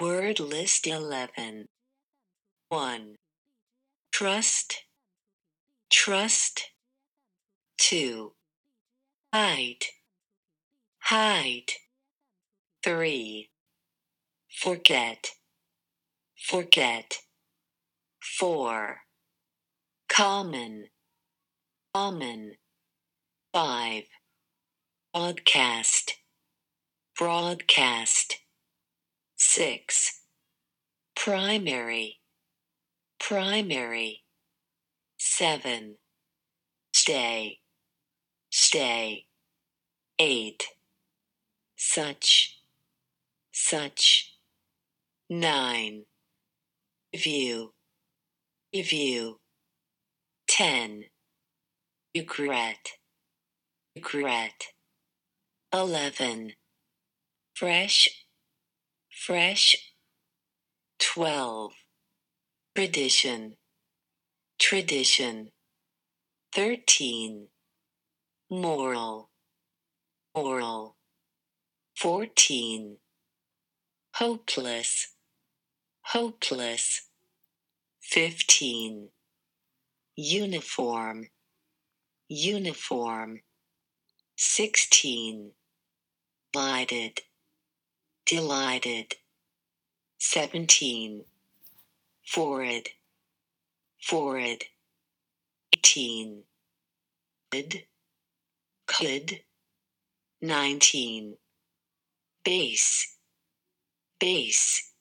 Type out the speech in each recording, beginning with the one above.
Word list 11. 1. Trust, trust. 2. Hide, hide. 3. Forget, forget. 4. Common, common. 5. Broadcast, broadcast. 6. Primary, primary. 7. Stay, stay. 8. Such, such. 9. View, review. 10. Regret, regret. 11. Fresh, fresh. 12. Tradition, tradition. 13. Moral, moral. 14. Hopeless, hopeless. 15. Uniform, uniform. 16. Delighted, delighted. 17. Forward, forward. 18. Could, could. 19. Base, base.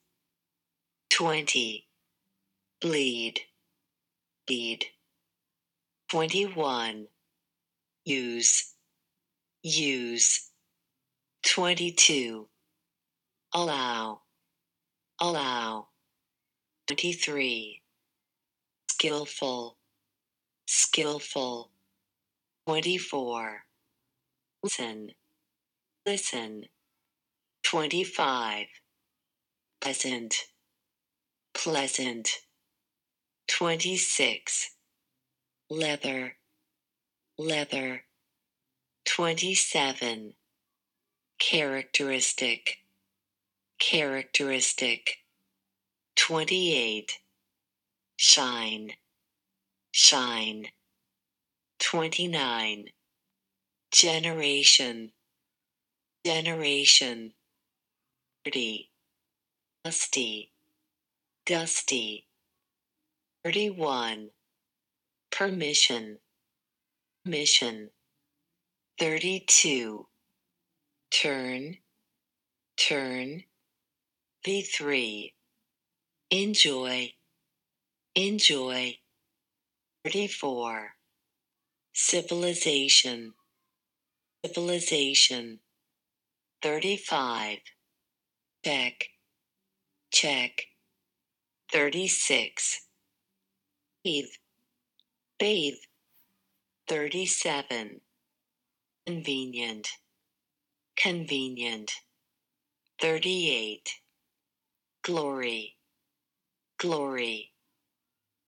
20. Bleed, bleed. 21. Use, use. 22. Allow, allow. 23. Skillful, skillful. 24. Listen, listen. 25. Pleasant, pleasant. 26. Leather, leather. 27. Characteristic, characteristic. 28. Shine, shine. 29. Generation, generation. 30. Dusty, dusty. 31. Permission, mission. 32. Turn, turn. V3. Enjoy, enjoy. 34. Civilization, civilization. 35. Check, check. 36. Bathe, bathe. 37. Convenient, convenient. 38. Glory, glory.